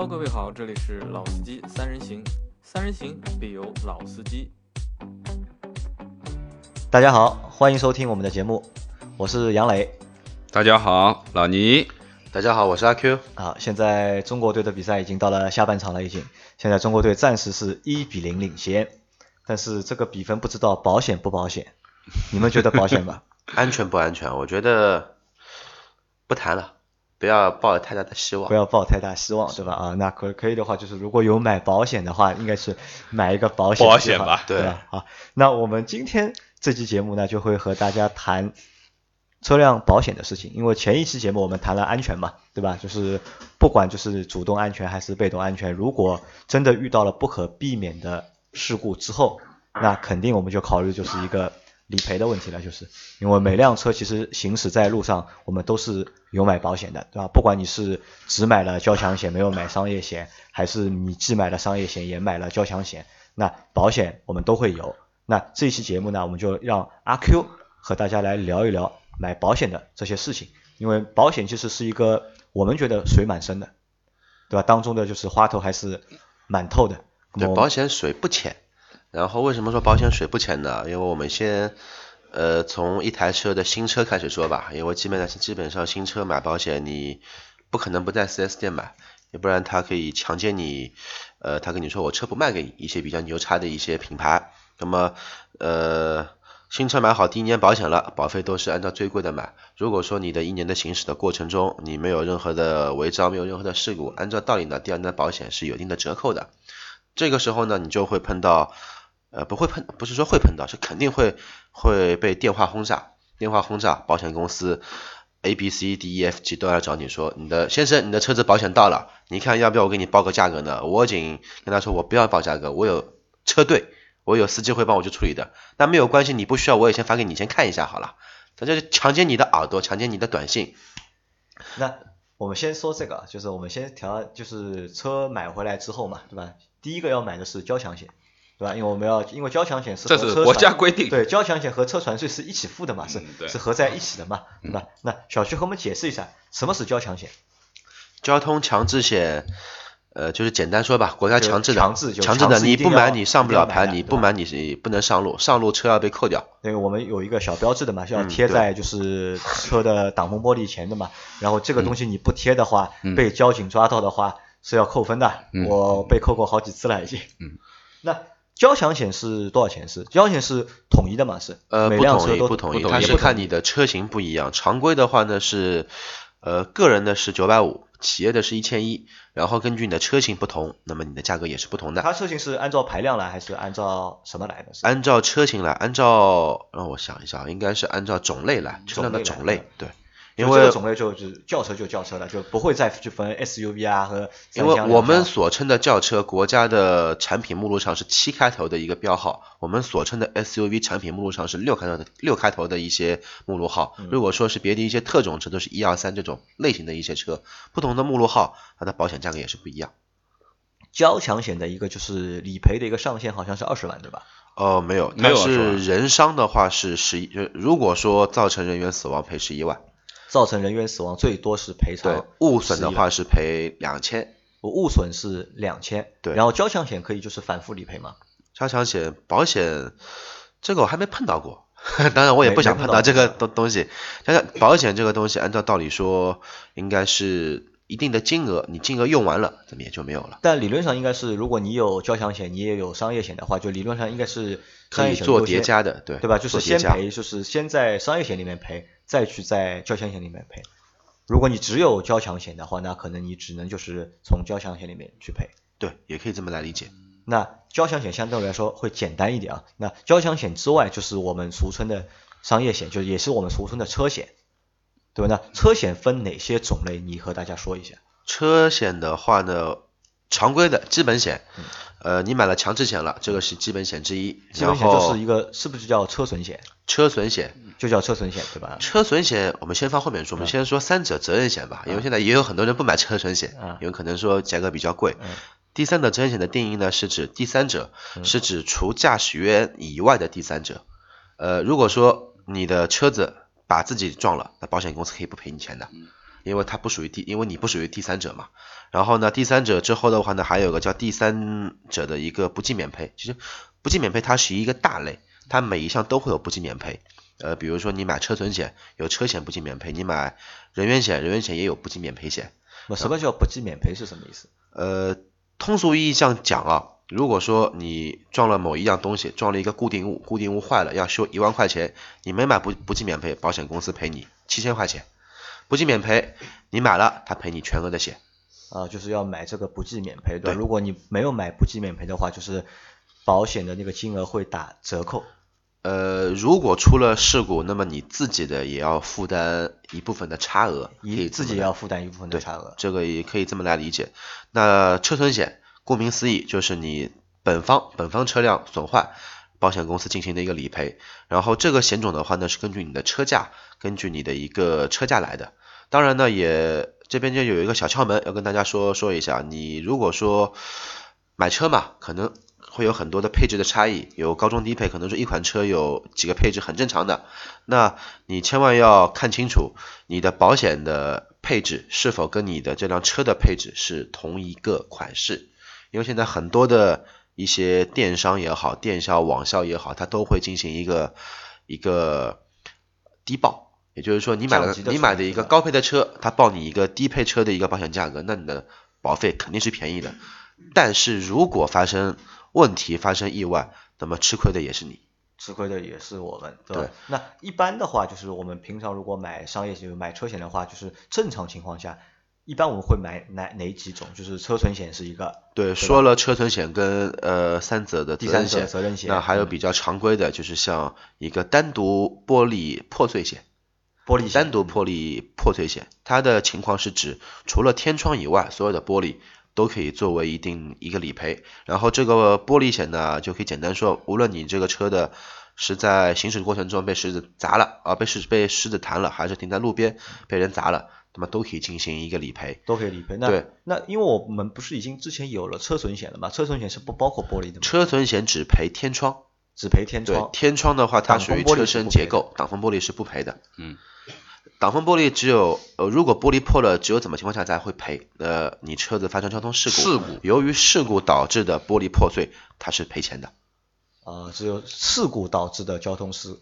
Hello，各位好，这里是老司机三人行，三人行必有老司机。大家好，欢迎收听我们的节目，我是杨磊。大家好，老倪。大家好，我是阿 Q。啊，现在中国队的比赛已经到了下半场了，已经。现在中国队暂时是一比零领先，但是这个比分不知道保险不保险？你们觉得保险吧？安全不安全？我觉得不谈了，不要抱太大的希望。不要抱太大希望，对吧？啊，那可可以的话，就是如果有买保险的话，应该是买一个保险保险吧，对吧？好，那我们今天这期节目呢，就会和大家谈车辆保险的事情。因为前一期节目我们谈了安全嘛，对吧？就是不管就是主动安全还是被动安全，如果真的遇到了不可避免的事故之后，那肯定我们就考虑就是一个。理赔的问题了，就是因为每辆车其实行驶在路上，我们都是有买保险的，对吧？不管你是只买了交强险没有买商业险，还是你既买了商业险也买了交强险，那保险我们都会有。那这一期节目呢，我们就让阿 Q 和大家来聊一聊买保险的这些事情，因为保险其实是一个我们觉得水蛮深的，对吧？当中的就是花头还是蛮透的。对，保险水不浅。然后为什么说保险水不浅呢？因为我们先，呃，从一台车的新车开始说吧。因为基本上基本上新车买保险，你不可能不在 4S 店买，要不然他可以强奸你，呃，他跟你说我车不卖给你一些比较牛叉的一些品牌。那么，呃，新车买好第一年保险了，保费都是按照最贵的买。如果说你的一年的行驶的过程中，你没有任何的违章，没有任何的事故，按照道理呢，第二年的保险是有一定的折扣的。这个时候呢，你就会碰到。呃，不会碰，不是说会碰到，是肯定会会被电话轰炸，电话轰炸，保险公司 A B C D E F G 都要找你说，你的先生，你的车子保险到了，你看要不要我给你报个价格呢？我仅跟他说，我不要报价格，我有车队，我有司机会帮我去处理的，那没有关系，你不需要，我也先发给你，先看一下好了，他就是强奸你的耳朵，强奸你的短信。那我们先说这个，就是我们先调，就是车买回来之后嘛，对吧？第一个要买的是交强险。对吧？因为我们要，因为交强险是这是国家规定，对，交强险和车船税是一起付的嘛，是是合在一起的嘛，对吧？那小徐和我们解释一下，什么是交强险？交通强制险，呃，就是简单说吧，国家强制的，强制强制的，你不买你上不了牌，你不买你是不能上路，上路车要被扣掉。那个我们有一个小标志的嘛，是要贴在就是车的挡风玻璃前的嘛，然后这个东西你不贴的话，被交警抓到的话是要扣分的，我被扣过好几次了已经。嗯，那。交强险是多少钱？是交强险是统一的嘛？是呃，每辆车都不统一，它是看你的车型不一样。常规的话呢是，呃，个人的是九百五，企业的是一千一，然后根据你的车型不同，那么你的价格也是不同的。它车型是按照排量来还是按照什么来的？按照车型来，按照让我想一下，应该是按照种类来，车辆的种类，对。因为这个种类就是轿车就轿车了，就不会再去分 SUV 啊和。因为我们所称的轿车，国家的产品目录上是七开头的一个标号，我们所称的 SUV 产品目录上是六开头的六开头的一些目录号。如果说是别的一些特种车，都是一二三这种类型的一些车，不同的目录号，它的保险价格也是不一样。交强险的一个就是理赔的一个上限好像是二十万，对吧？哦，没有，它是人伤的话是十一，如果说造成人员死亡赔十一万。造成人员死亡最多是赔偿，物损的话是赔两千，我物损是两千，对，然后交强险可以就是反复理赔吗？交强险保险这个我还没碰到过，当然我也不想碰到这个东东西。想想保险这个东西，按照道理说应该是一定的金额，你金额用完了，怎么也就没有了。但理论上应该是，如果你有交强险，你也有商业险的话，就理论上应该是可以做叠加的，对对吧？就是先赔，就是先在商业险里面赔。再去在交强险里面赔，如果你只有交强险的话，那可能你只能就是从交强险里面去赔。对，也可以这么来理解。那交强险相对来说会简单一点啊。那交强险之外，就是我们俗称的商业险，就是也是我们俗称的车险，对吧？那车险分哪些种类？你和大家说一下。车险的话呢，常规的基本险，呃，你买了强制险了，这个是基本险之一。基本险就是一个，是不是叫车损险？车损险。就叫车损险对吧？车损险我们先放后面说，我们先说三者责任险吧，因为现在也有很多人不买车损险，因为可能说价格比较贵。第三者责任险的定义呢，是指第三者，是指除驾驶员以外的第三者。呃，如果说你的车子把自己撞了，那保险公司可以不赔你钱的。因为它不属于第，因为你不属于第三者嘛。然后呢，第三者之后的话呢，还有个叫第三者的一个不计免赔。其实不计免赔它是一个大类，它每一项都会有不计免赔。呃，比如说你买车损险有车险不计免赔，你买人员险，人员险也有不计免赔险。那什么叫不计免赔是什么意思？呃，通俗意义上讲啊，如果说你撞了某一样东西，撞了一个固定物，固定物坏了要修一万块钱，你没买不不计免赔，保险公司赔你七千块钱。不计免赔，你买了他赔你全额的险。啊，就是要买这个不计免赔的。对如果你没有买不计免赔的话，就是保险的那个金额会打折扣。呃，如果出了事故，那么你自己的也要负担一部分的差额，你自己要负担一部分的差额。这个也可以这么来理解。那车损险，顾名思义就是你本方本方车辆损坏，保险公司进行的一个理赔。然后这个险种的话呢，是根据你的车价，根据你的一个车价来的。当然呢，也这边就有一个小窍门要跟大家说说一下。你如果说买车嘛，可能会有很多的配置的差异，有高中低配，可能是一款车有几个配置很正常的。那你千万要看清楚你的保险的配置是否跟你的这辆车的配置是同一个款式，因为现在很多的一些电商也好，电销、网销也好，它都会进行一个一个低报，也就是说你买了你买的一个高配的车，它报你一个低配车的一个保险价格，那你的保费肯定是便宜的。但是如果发生问题、发生意外，那么吃亏的也是你。吃亏的也是我们，对吧？对那一般的话，就是我们平常如果买商业险、买车险的话，就是正常情况下，一般我们会买哪哪几种？就是车损险是一个，对，说了车损险跟呃三者的第三者责任险，责任险，那还有嗯比较常规的，就是像一个单独玻璃破碎险，玻璃单独玻璃破碎险，它的情况是指除了天窗以外，所有的玻璃都可以作为一定一个理赔。然后这个玻璃险呢，就可以简单说，无论你这个车的是在行驶过程中被石子砸了啊，被石被石子弹了，还是停在路边被人砸了，那么都可以进行一个理赔。都可以理赔。那对那因为我们不是已经之前有了车损险了吗？车损险是不包括玻璃的吗？车损险只赔天窗。只赔天对窗，，天窗的话，它属于车身结构，挡风玻璃是不赔的。嗯，挡风玻璃只有呃，如果玻璃破了，只有怎么情况下才会赔？呃，你车子发生交通事故，事故由于事故导致的玻璃破碎，它是赔钱的。啊，只有事故导致的交通事，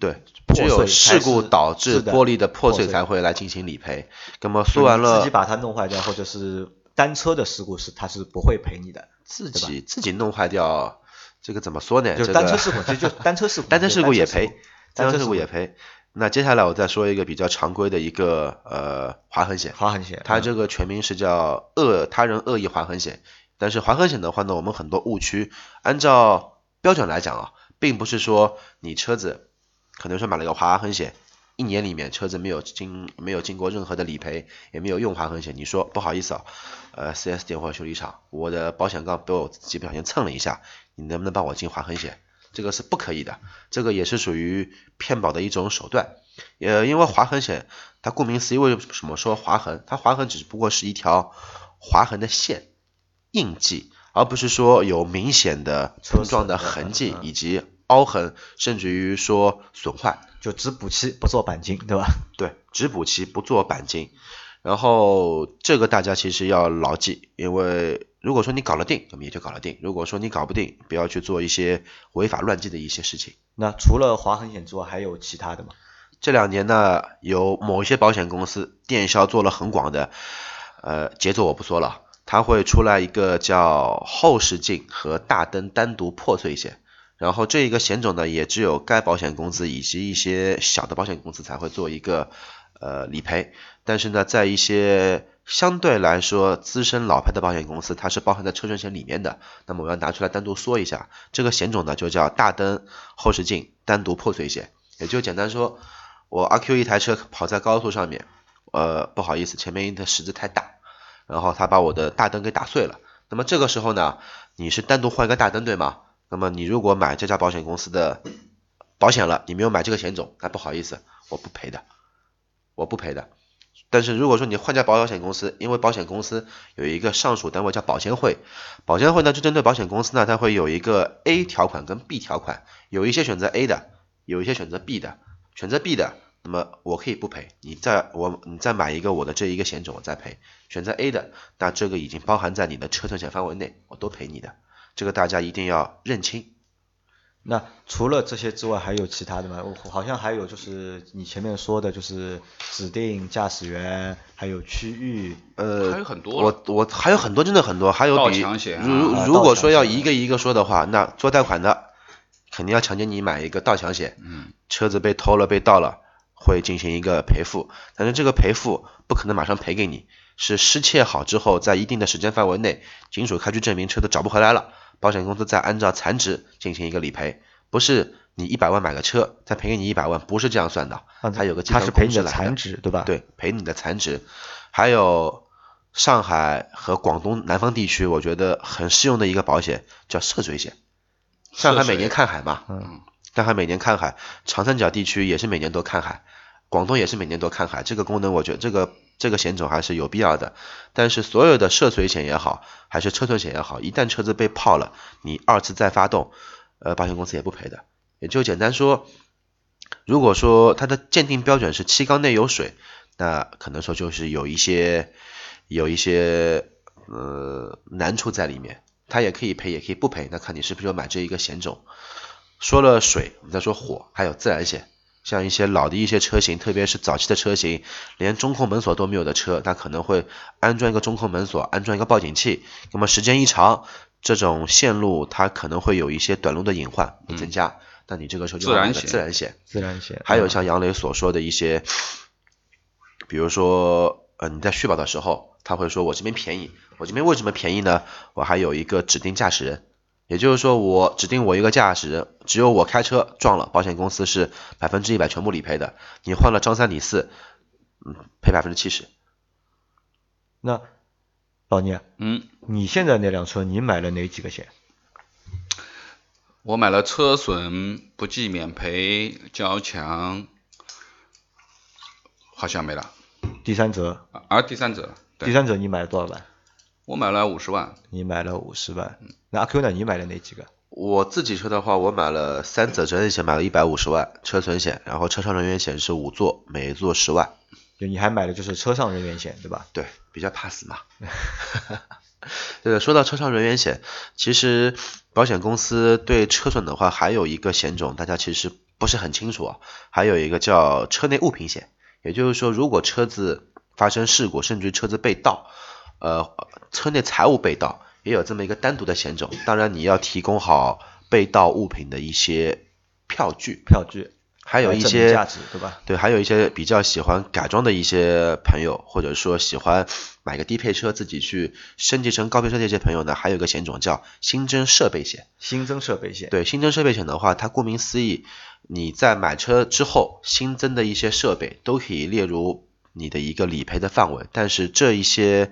对，只有事故导致玻璃的破碎才会来进行理赔。那么说完了自己，把它弄坏掉，或者是单车的事故是它是不会赔你的，自己自己弄坏掉，这个怎么说呢？就是单车事故，其实就单车事故，单车事故也赔单车事故也赔。那接下来我再说一个比较常规的一个呃划痕险。划痕险，嗯它这个全名是叫恶他人恶意划痕险，但是划痕险的话呢，我们很多误区，按照标准来讲啊，并不是说你车子可能说买了个划痕险，一年里面车子没有经没有经过任何的理赔，也没有用划痕险，你说不好意思啊，呃4 S 店或者修理厂，我的保险杠被我自己不小心蹭了一下，你能不能帮我进划痕险？这个是不可以的，这个也是属于骗保的一种手段。呃，因为划痕险，它顾名思义，为什么说划痕？它划痕只不过是一条划痕的线印记，而不是说有明显的碰撞的痕迹以及凹痕，甚至于说损坏。就只补漆不做钣金，对吧？对，只补漆不做钣金。然后这个大家其实要牢记，因为如果说你搞得定，那么也就搞得定；如果说你搞不定，不要去做一些违法乱纪的一些事情。那除了划痕险之外，还有其他的吗？这两年呢，有某一些保险公司电销做了很广的，呃，节奏我不说了，它会出来一个叫后视镜和大灯单独破碎险，然后这一个险种呢，也只有该保险公司以及一些小的保险公司才会做一个呃理赔，但是呢，在一些相对来说资深老牌的保险公司，它是包含在车损险里面的，那么我要拿出来单独说一下，这个险种呢就叫大灯后视镜单独破碎险，也就简单说。我阿 Q 一台车跑在高速上面，呃，不好意思，前面一个石子太大，然后他把我的大灯给打碎了。那么这个时候呢，你是单独换一个大灯对吗？那么你如果买这家保险公司的保险了，你没有买这个险种，那不好意思，我不赔的，我不赔的。但是如果说你换家保险公司，因为保险公司有一个上属单位叫保监会，保监会呢就针对保险公司呢，它会有一个 A 条款跟 B 条款，有一些选择 A 的，有一些选择 B 的。选择 B 的，那么我可以不赔，你再我你再买一个我的这一个险种我再赔。选择 A 的，那这个已经包含在你的车损险范围内，我都赔你的，这个大家一定要认清。那除了这些之外，还有其他的吗？我好像还有就是你前面说的，就是指定驾驶员，还有区域，呃，还有很多我我还有很多，真的很多，还有盗比抢险啊。如啊如果说要一个一个说的话，那做贷款的肯定要强奸你买一个盗抢险，嗯，车子被偷了被盗了会进行一个赔付，但是这个赔付不可能马上赔给你，是失窃好之后，在一定的时间范围内，警署开具证明车子找不回来了，保险公司再按照残值进行一个理赔，不是你一百万买个车再赔给你一百万，不是这样算的，啊它有个计是赔你的残值，对吧？，对，赔你的残值。还有上海和广东南方地区，我觉得很适用的一个保险叫涉水险。上海每年看海嘛，嗯，上海每年看海，长三角地区也是每年都看海，广东也是每年都看海。这个功能，我觉得这个这个险种还是有必要的。但是所有的涉水险也好，还是车损险也好，一旦车子被泡了，你二次再发动，呃，保险公司也不赔的。也就简单说，如果说它的鉴定标准是气缸内有水，那可能说就是有一些有一些呃难处在里面，它也可以赔，也可以不赔，那看你是不是要买这一个险种。说了水，我们再说火，还有自燃险。像一些老的一些车型，特别是早期的车型，连中控门锁都没有的车，它可能会安装一个中控门锁，安装一个报警器。那么时间一长，这种线路它可能会有一些短路的隐患会增加。那你这个时候就自然险自然险。自然险。还有像杨磊所说的一些，比如说，呃，你在续保的时候，他会说我这边便宜，我这边为什么便宜呢？我还有一个指定驾驶人，也就是说我指定我一个驾驶人，只有我开车撞了，保险公司是百分之一百全部理赔的。你换了张三李四，嗯，赔百分之七十。那老聂，嗯，你现在那辆车你买了哪几个险？我买了车损不计免赔交强，好像没了。第三者，啊而第三者，第三者你买了多少万？我买了五十万，你买了五十万。那阿 Q 呢？你买了哪几个？我自己车的话，我买了三者责任险，买了一百五十万，车损险，然后车上人员险是五座，每座十万。就你还买的就是车上人员险，对吧？对，比较怕死嘛。这个说到车上人员险，其实保险公司对车损的话，还有一个险种，大家其实不是很清楚啊。还有一个叫车内物品险，也就是说，如果车子发生事故，甚至于车子被盗，呃，车内财物被盗，也有这么一个单独的险种。当然，你要提供好被盗物品的一些票据，票据，还有一些价值，对吧？对，还有一些比较喜欢改装的一些朋友，或者说喜欢买个低配车自己去升级成高配车的一些朋友呢，还有一个险种叫新增设备险。新增设备险，对，新增设备险的话，它顾名思义，你在买车之后新增的一些设备都可以列入你的一个理赔的范围，但是这一些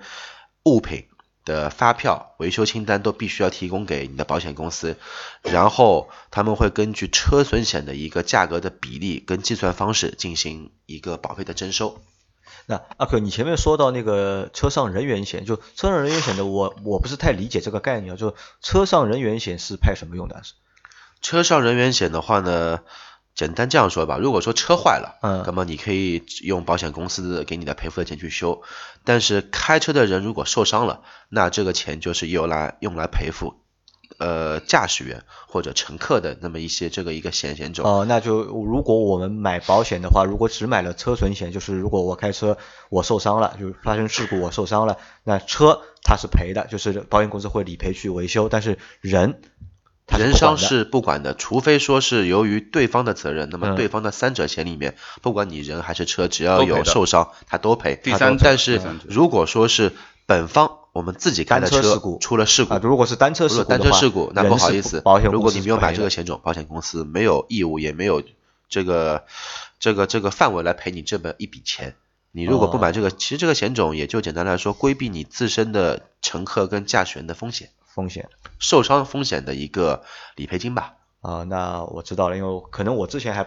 物品的发票、维修清单都必须要提供给你的保险公司，然后他们会根据车损险的一个价格的比例跟计算方式进行一个保费的征收。那阿克你前面说到那个车上人员险，就车上人员险的我我不是太理解这个概念啊，就车上人员险是派什么用的？车上人员险的话呢，简单这样说吧，如果说车坏了，嗯那么你可以用保险公司给你的赔付的钱去修，但是开车的人如果受伤了，那这个钱就是用来用来赔付，呃，驾驶员或者乘客的那么一些这个一个险险种。哦、那就如果我们买保险的话，如果只买了车损险，就是如果我开车我受伤了，就是发生事故我受伤了，那车它是赔的，就是保险公司会理赔去维修，但是人人伤是不管的，除非说是由于对方的责任，那么嗯。对方的三者险里面，不管你人还是车，只要有受伤，他都赔。第三但是如果说是本方我们自己开的车出了事故啊，，如果是单车如果事故，单车事故，那不好意思保险，如果你没有买这个险种，保险公司没有义务，也没有这个这个这个范围来赔你这么一笔钱。你如果不买这个，其实这个险种也就简单来说，规避你自身的乘客跟驾驶员的风险，风险受伤风险的一个理赔金吧。啊，那我知道了，因为可能我之前还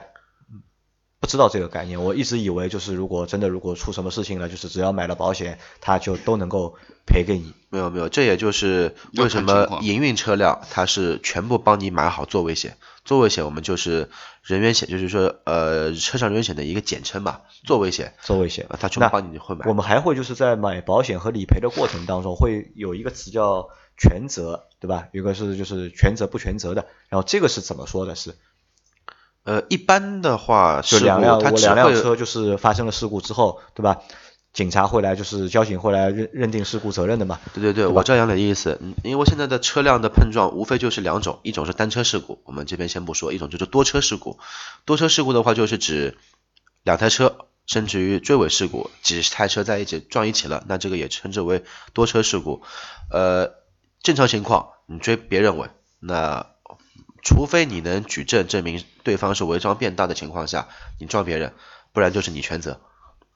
不知道这个概念，我一直以为就是如果真的如果出什么事情了，就是只要买了保险，它就都能够赔给你。没有没有，这也就是为什么营运车辆它是全部帮你买好座位险，座位险我们就是人员险，就是说呃车上人员险的一个简称嘛，座位险，座位险呃，它全那部帮你会买我。们还会就是在买保险和理赔的过程当中，会有一个词叫全责，对吧？有一个是就是全责不全责的，然后这个是怎么说的？是呃，一般的话，事就两辆两辆车就是发生了事故之后，对吧？警察会来，就是交警会来认认定事故责任的嘛。对对对，吧我知道杨磊的意思，嗯，因为现在的车辆的碰撞无非就是两种，一种是单车事故，我们这边先不说，一种就是多车事故。多车事故的话，就是指两台车甚至于追尾事故，几十台车在一起撞一起了，那这个也称之为多车事故。呃，正常情况你追别人尾，那除非你能举证证明对方是违章变道的情况下，你撞别人，不然就是你全责。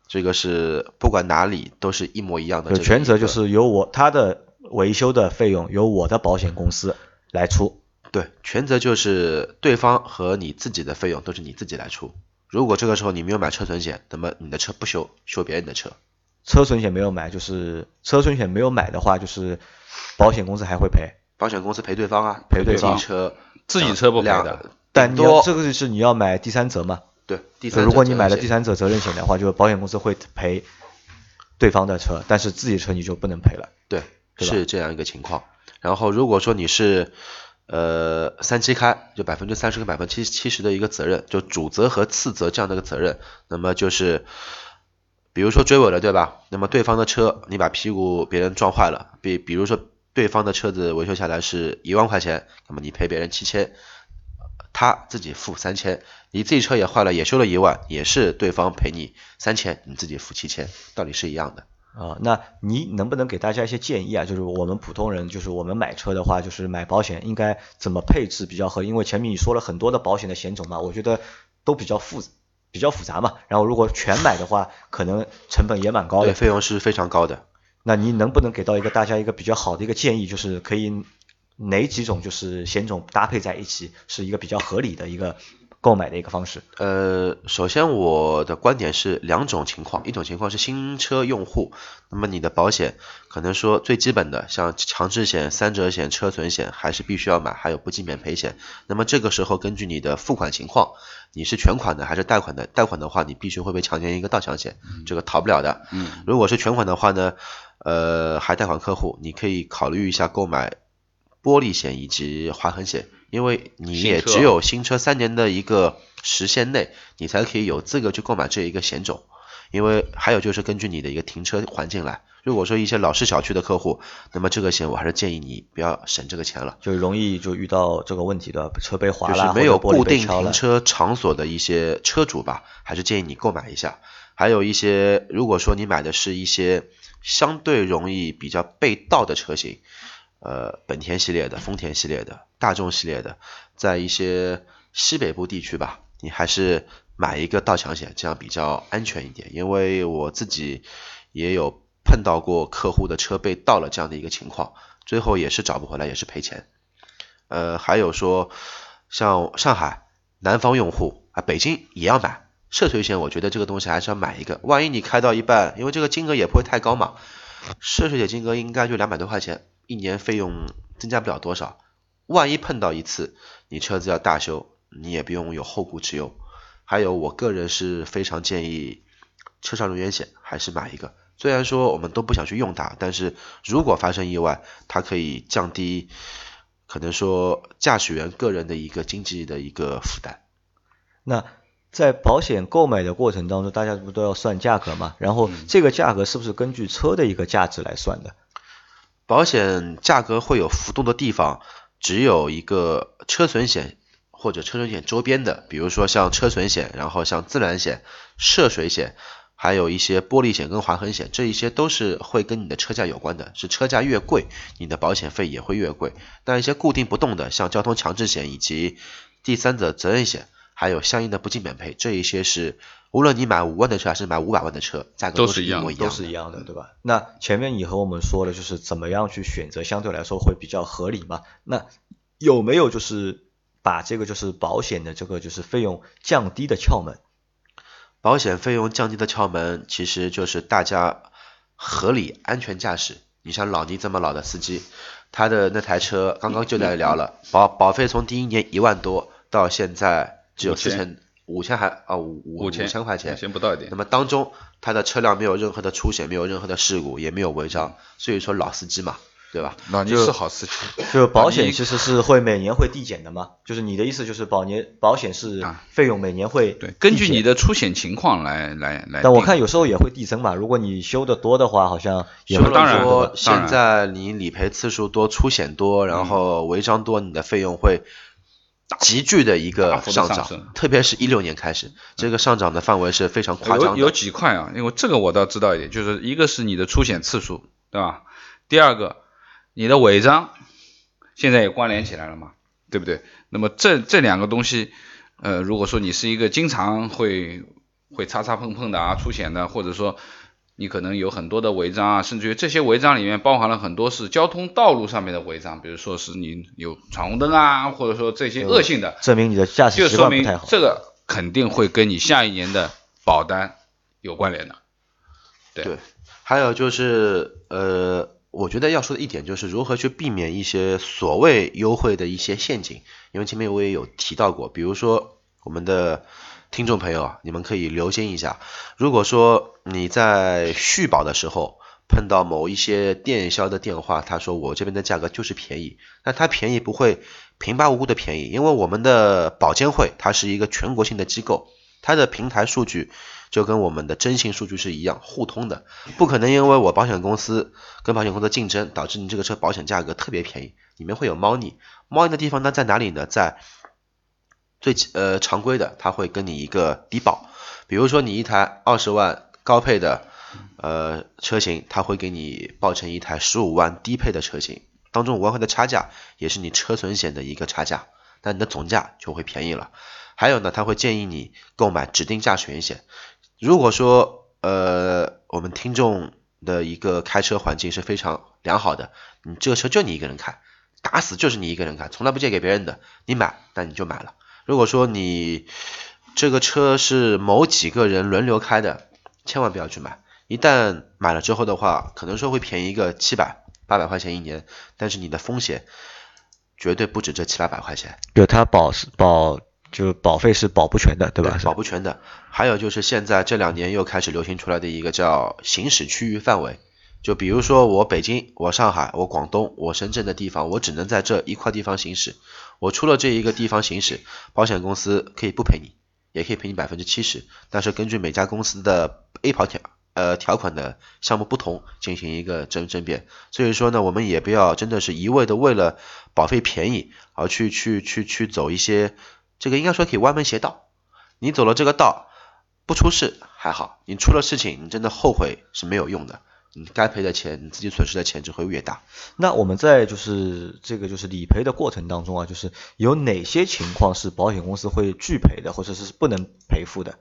这个是不管哪里都是一模一样的。全责就是由我他的维修的费用由我的保险公司来出。对，全责就是对方和你自己的费用都是你自己来出。如果这个时候你没有买车损险，那么你的车不修，修别人的车。车损险没有买，就是车损险没有买的话，就是保险公司还会赔。保险公司赔对方啊，赔对方自己车，自己车不赔的，但你要多这个就是你要买第三者嘛，对第三者如果你买了第三者责任险的话，就是保险公司会赔对方的车，但是自己车你就不能赔了。对，对是这样一个情况。然后如果说你是呃三七开，就百分之三十和百分之七七十的一个责任，就主责和次责这样的一个责任，那么就是比如说追尾了，对吧？那么对方的车你把屁股别人撞坏了，比比如说对方的车子维修下来是一万块钱，那么你赔别人七千。他自己付三千，你自己车也坏了，也修了一万，也是对方赔你三千，你自己付七千，道理是一样的。啊，那你能不能给大家一些建议啊？就是我们普通人，就是我们买车的话，就是买保险应该怎么配置比较合？因为前面你说了很多的保险的险种嘛，我觉得都比较复比较复杂嘛。然后如果全买的话，可能成本也蛮高对，的。费用是非常高的。那你能不能给到一个大家一个比较好的一个建议，就是可以哪几种就是险种搭配在一起，是一个比较合理的一个购买的一个方式？呃，首先我的观点是两种情况，一种情况是新车用户，那么你的保险可能说最基本的像强制险、三者险、车损险还是必须要买，还有不计免赔险。那么这个时候根据你的付款情况，你是全款的还是贷款的？贷款的话，你必须会被强奸一个盗抢险，这个逃不了的。嗯，如果是全款的话呢，呃，还贷款客户，你可以考虑一下购买玻璃险以及划痕险，因为你也只有新车三年的一个时限内，你才可以有资格去购买这一个险种。因为还有就是根据你的一个停车环境来，如果说一些老式小区的客户，那么这个险我还是建议你不要省这个钱了。就容易就遇到这个问题的，车被划了，就是没有固定停车场所的一些车主吧，还是建议你购买一下。还有一些，如果说你买的是一些相对容易比较被盗的车型，呃，本田系列的、丰田系列的、大众系列的，在一些西北部地区吧，你还是买一个盗抢险，这样比较安全一点。因为我自己也有碰到过客户的车被盗了这样的一个情况，最后也是找不回来，也是赔钱。呃，还有说像上海南方用户啊，北京也要买涉水险，我觉得这个东西还是要买一个，万一你开到一半，因为这个金额也不会太高嘛，涉水险金额应该就两百多块钱，一年费用增加不了多少，万一碰到一次你车子要大修，你也不用有后顾之忧。还有，我个人是非常建议车上人员险还是买一个。虽然说我们都不想去用它，但是如果发生意外，它可以降低可能说驾驶员个人的一个经济的一个负担。那在保险购买的过程当中，大家不都要算价格嘛？然后嗯这个价格是不是根据车的一个价值来算的？保险价格会有浮动的地方，只有一个车损险或者车损险周边的，比如说像车损险，然后像自燃险、涉水险，还有一些玻璃险跟划痕险，这一些都是会跟你的车价有关的，是车价越贵，你的保险费也会越贵。但一些固定不动的，像交通强制险以及第三者责任险，还有相应的不计免赔，这一些是无论你买五万的车还是买五百万的车，价格都是一模一样都。是一样的，对吧？那前面你和我们说了，就是怎么样去选择相对来说会比较合理嘛？那有没有就是把这个就是保险的这个就是费用降低的窍门？保险费用降低的窍门其实就是大家合理安全驾驶。你像老倪这么老的司机，他的那台车刚刚就在聊了，保保费从第一年一万多到现在只有四千五千还啊五五五千千块钱，千不到一点那。么当中他的车辆没有任何的出险，没有任何的事故，也没有违章，所以说老司机嘛，对吧？老倪就是好司机，就保险其实是会每年会递减的嘛，就是你的意思就是保年保险是啊费用每年会对，根据你的出险情况来来来。但我看有时候也会递增嘛，如果你修的多的话，好像也会除了当然现在你理赔次数多、出险多，然后违章多，你的费用会急剧的一个上涨上升，特别是一六年开始，这个上涨的范围是非常夸有有。几块啊，因为这个我倒知道一点，就是一个是你的出险次数，对吧？第二个，你的违章现在也关联起来了嘛，对不对？那么这这两个东西，呃，如果说你是一个经常会会擦擦碰碰的啊，出险的，或者说你可能有很多的违章啊，甚至于这些违章里面包含了很多是交通道路上面的违章，比如说是你有闯红灯啊，或者说这些恶性的，证明你的驾驶习就说明惯不太好。这个肯定会跟你下一年的保单有关联的。对对还有就是，呃，我觉得要说的一点就是如何去避免一些所谓优惠的一些陷阱，因为前面我也有提到过，比如说我们的听众朋友啊，你们可以留心一下，如果说你在续保的时候碰到某一些电销的电话，他说我这边的价格就是便宜，那他便宜不会平白无故的便宜，因为我们的保监会它是一个全国性的机构，它的平台数据就跟我们的征信数据是一样互通的，不可能因为我保险公司跟保险公司竞争，导致你这个车保险价格特别便宜，里面会有猫腻。猫腻的地方呢在哪里呢？在最呃常规的，它会跟你一个低保，比如说你一台二十万高配的呃车型，它会给你报成一台十五万低配的车型，当中五万块的差价也是你车损险的一个差价，但你的总价就会便宜了。还有呢，他会建议你购买指定驾驶员险。如果说呃我们听众的一个开车环境是非常良好的，你这个车就你一个人开，打死就是你一个人开，从来不借给别人的，你买那你就买了。如果说你这个车是某几个人轮流开的，千万不要去买。一旦买了之后的话，可能说会便宜一个七百、八百块钱一年，但是你的风险绝对不止这七八百块钱。就它保是保，就保费是保不全的，对吧？是保不全的。还有就是现在这两年又开始流行出来的一个叫行驶区域范围，就比如说我北京、我上海、我广东、我深圳的地方，我只能在这一块地方行驶。我出了这一个地方行驶，保险公司可以不赔你，也可以赔你百分之七十，但是根据每家公司的 A 跑条呃条款的项目不同进行一个争争辩。所以说呢，我们也不要真的是一味的为了保费便宜而去去去去走一些这个应该说可以歪门邪道。你走了这个道不出事还好，你出了事情，你真的后悔是没有用的。你该赔的钱，你自己损失的钱只会越大。那我们在就是这个就是理赔的过程当中啊，就是有哪些情况是保险公司会拒赔的，或者是不能赔付的？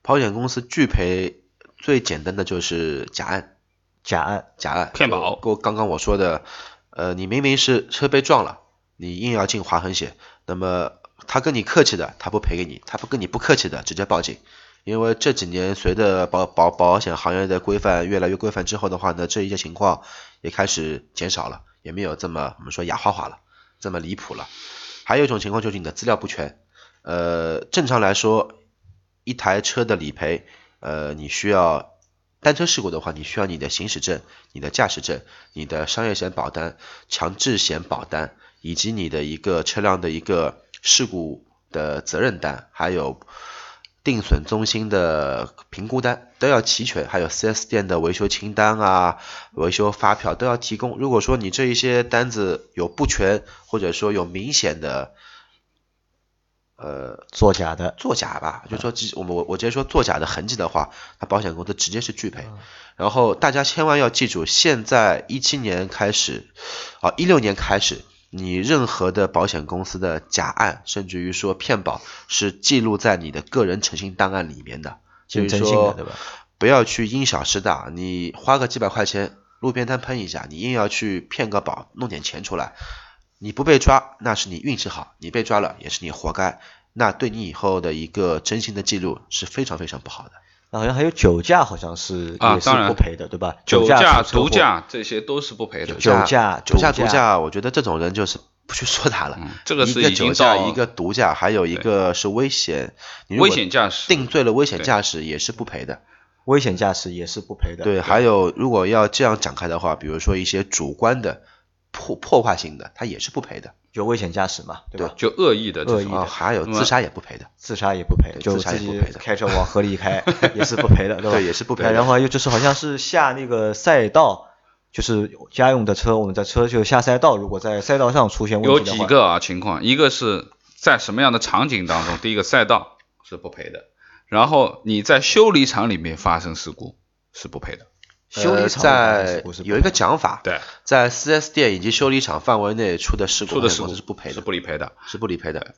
保险公司拒赔最简单的就是假案，假案，假案骗保跟刚刚我说的，呃，你明明是车被撞了，你硬要进划痕险，那么他跟你客气的，他不赔给你；他不跟你不客气的，直接报警。因为这几年随着保保保险行业的规范越来越规范之后的话呢，这一些情况也开始减少了，也没有这么我们说哑哗哗了，这么离谱了。还有一种情况就是你的资料不全，呃，正常来说，一台车的理赔，呃，你需要单车事故的话，你需要你的行驶证、你的驾驶证、你的商业险保单、强制险保单，以及你的一个车辆的一个事故的责任单，还有定损中心的评估单都要齐全，还有 4S 店的维修清单啊、维修发票都要提供。如果说你这一些单子有不全，或者说有明显的呃作假的，作假吧，就说直我们我我直接说作假的痕迹的话，那保险公司直接是拒赔。然后大家千万要记住，现在一七年开始，啊一六年开始，你任何的保险公司的假案，甚至于说骗保，是记录在你的个人诚信档案里面的。所以竞争性的，说对吧？不要去因小失大，你花个几百块钱路边摊喷一下，你硬要去骗个保，弄点钱出来，你不被抓那是你运气好，你被抓了也是你活该。那对你以后的一个征信的记录是非常非常不好的。那好像还有酒驾，好像是也是啊当然不赔的，对吧？酒驾、毒，驾这些都是不赔的。酒驾酒驾、毒驾，我觉得这种人就是不去说他了。嗯这个是一个酒驾，一个毒驾，还有一个是危险，你危险驾驶。定罪了危险驾驶也是不赔的。危险驾驶也是不赔的。对，还有如果要这样展开的话，比如说一些主观的破破坏性的，他也是不赔的。就危险驾驶嘛，对吧？就恶意的这种恶意的啊，还有自杀也不赔的。自杀也不赔，对就自己开车往 河里一开 也是不赔的，对吧？对也是不赔的然后还有就是好像是下那个赛道，就是家用的车，我们在车就下赛道，如果在赛道上出现有问题有，几个啊情况，一个是在什么样的场景当中，第一个赛道是不赔的，然后你在修理厂里面发生事故是不赔的。呃修理厂在有一个讲法，对，在 4S 店以及修理厂范围内出的事故，出的事故是不赔的是，不理赔的。是不理赔的。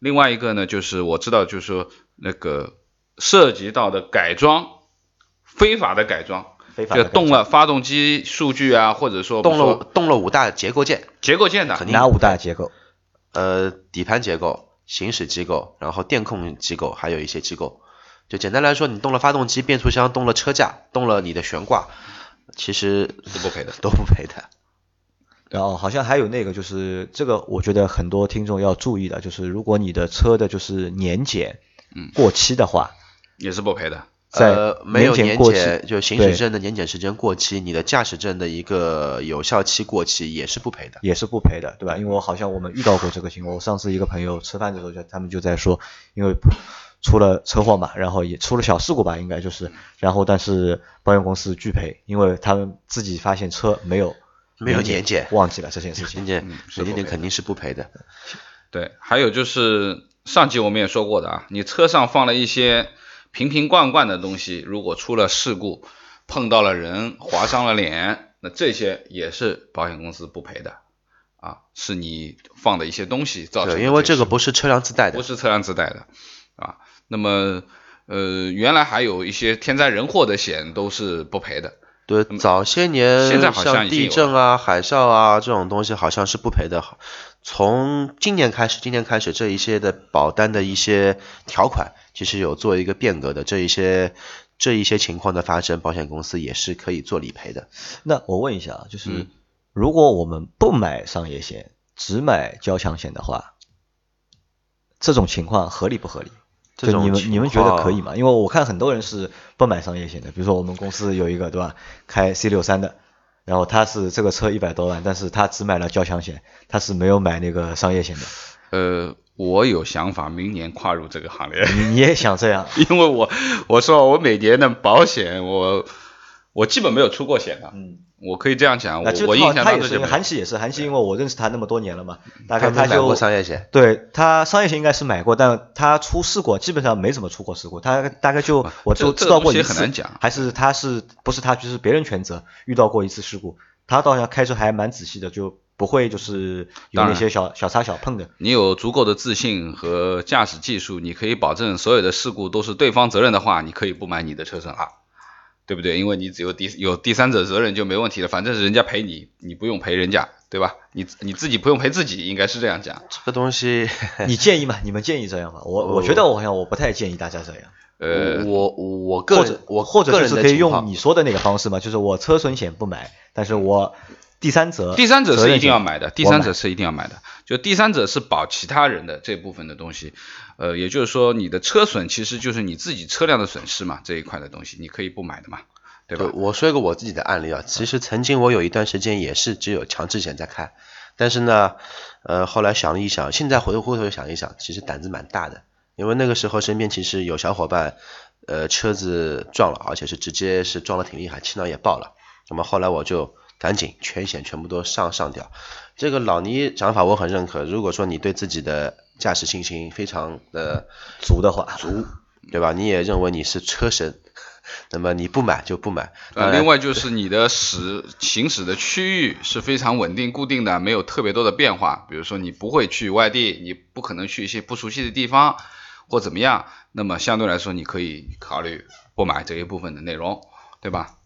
另外一个呢，就是我知道，就是说那个涉及到的改装，非法的改装，就非法的改装动了发动机数据啊，或者说动了动了五大结构件，结构件的，肯定哪五大结构？呃，底盘结构、行驶机构，然后电控机构，还有一些机构。就简单来说，你动了发动机、变速箱、动了车架、动了你的悬挂，其实是不赔的。都不赔的。然后好像还有那个就是这个，我觉得很多听众要注意的，就是如果你的车的就是年检嗯过期的话，也是不赔的。在呃，没有年年检过期，就行驶证的年检时间过期，你的驾驶证的一个有效期过期也是不赔的。也是不赔的，对吧？因为我好像我们遇到过这个情况，我上次一个朋友吃饭的时候就他们就在说，因为出了车祸嘛，然后也出了小事故吧，应该就是，然后但是保险公司拒赔，因为他们自己发现车没有没有年年检忘记了这件事情。年检年检肯定是不赔的。对，还有就是上集我们也说过的啊，你车上放了一些瓶瓶罐罐的东西，如果出了事故，碰到了人，划伤了脸，那这些也是保险公司不赔的啊，是你放的一些东西造成的对，因为这个不是车辆自带的不。是车辆自带的啊。那么呃，原来还有一些天灾人祸的险都是不赔的。对，早些年现在好像地震啊、海啸啊这种东西好像是不赔的。从今年开始，今年开始这一些的保单的一些条款，其实有做一个变革的。这一些这一些情况的发生，保险公司也是可以做理赔的。那我问一下啊，就是嗯如果我们不买商业险，只买交强险的话，这种情况合理不合理？就你们你们觉得可以吗？因为我看很多人是不买商业险的，比如说我们公司有一个对吧，开 C 六三的，然后他是这个车一百多万，但是他只买了交强险，他是没有买那个商业险的。呃，我有想法，明年跨入这个行列，你你也想这样？因为我我说我每年的保险，我我基本没有出过险的，嗯，我可以这样讲，我我印象他也是，当中就没有韩琦也是，韩琦因为我认识他那么多年了嘛，大概他他买过就商业险，对他商业险应该是买过，但他出事故基本上没怎么出过事故，他大概就我就知道过一次，很难讲还是他是不是他就是别人全责遇到过一次事故，他倒像开车还蛮仔细的，就不会就是有那些小小擦小碰的。你有足够的自信和驾驶技术，你可以保证所有的事故都是对方责任的话，你可以不买你的车身啊，对不对？因为你只有第有第三者责任就没问题了，反正是人家赔你，你不用赔人家，对吧？你你自己不用赔自己，应该是这样讲。这个东西，你 建议吗？你们建议这样吗？我我觉得我好像我不太建议大家这样，呃，我我个人或者我个人或者就是可以用你说的那个方式嘛，就是我车损险不买，但是我第三者第三者是一定要买买的，第三者是一定要买的。就第三者是保其他人的这部分的东西，呃，也就是说你的车损其实就是你自己车辆的损失嘛，这一块的东西你可以不买的嘛，对吧？我说一个我自己的案例啊，其实曾经我有一段时间也是只有强制险在开，但是呢，呃，后来想了一想，现在回头回头想一想，其实胆子蛮大的，因为那个时候身边其实有小伙伴，呃，车子撞了，而且是直接是撞得挺厉害，气囊也爆了，那么后来我就赶紧全险全部都上上掉。这个老倪讲法我很认可，如果说你对自己的驾驶信心非常的足的话，足，对吧？你也认为你是车神，那么你不买就不买。呃，另外就是你的驶行驶的区域是非常稳定固定的，没有特别多的变化。比如说你不会去外地，你不可能去一些不熟悉的地方或怎么样，那么相对来说你可以考虑不买这一部分的内容，对吧？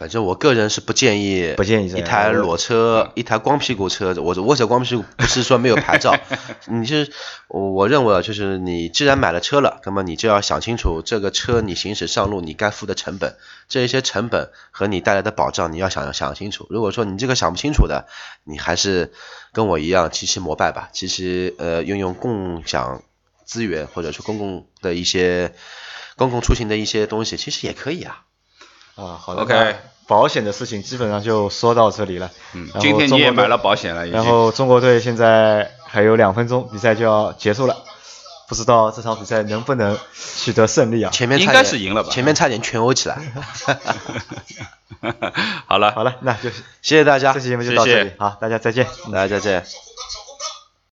反正我个人是不建议，不建议一台裸车，一台光屁股车，我我指光屁股不是说没有牌照，你是我我认为啊，就是你既然买了车了，那么你就要想清楚这个车你行驶上路你该付的成本，这一些成本和你带来的保障你要想想清楚。如果说你这个想不清楚的，你还是跟我一样骑骑摩拜吧，其实呃用用共享资源或者说公共的一些公共出行的一些东西，其实也可以啊。啊，好的 OK 保险的事情基本上就说到这里了。嗯然，后今天你也买了保险了，然后中国队现在还有两分钟，比赛就要结束了，不知道这场比赛能不能取得胜利啊？应该前面应该是赢了吧前面差点全殴起来。好了，好了，那就谢谢大家，这期节目就到这里，谢谢好，大家再见。大家再见。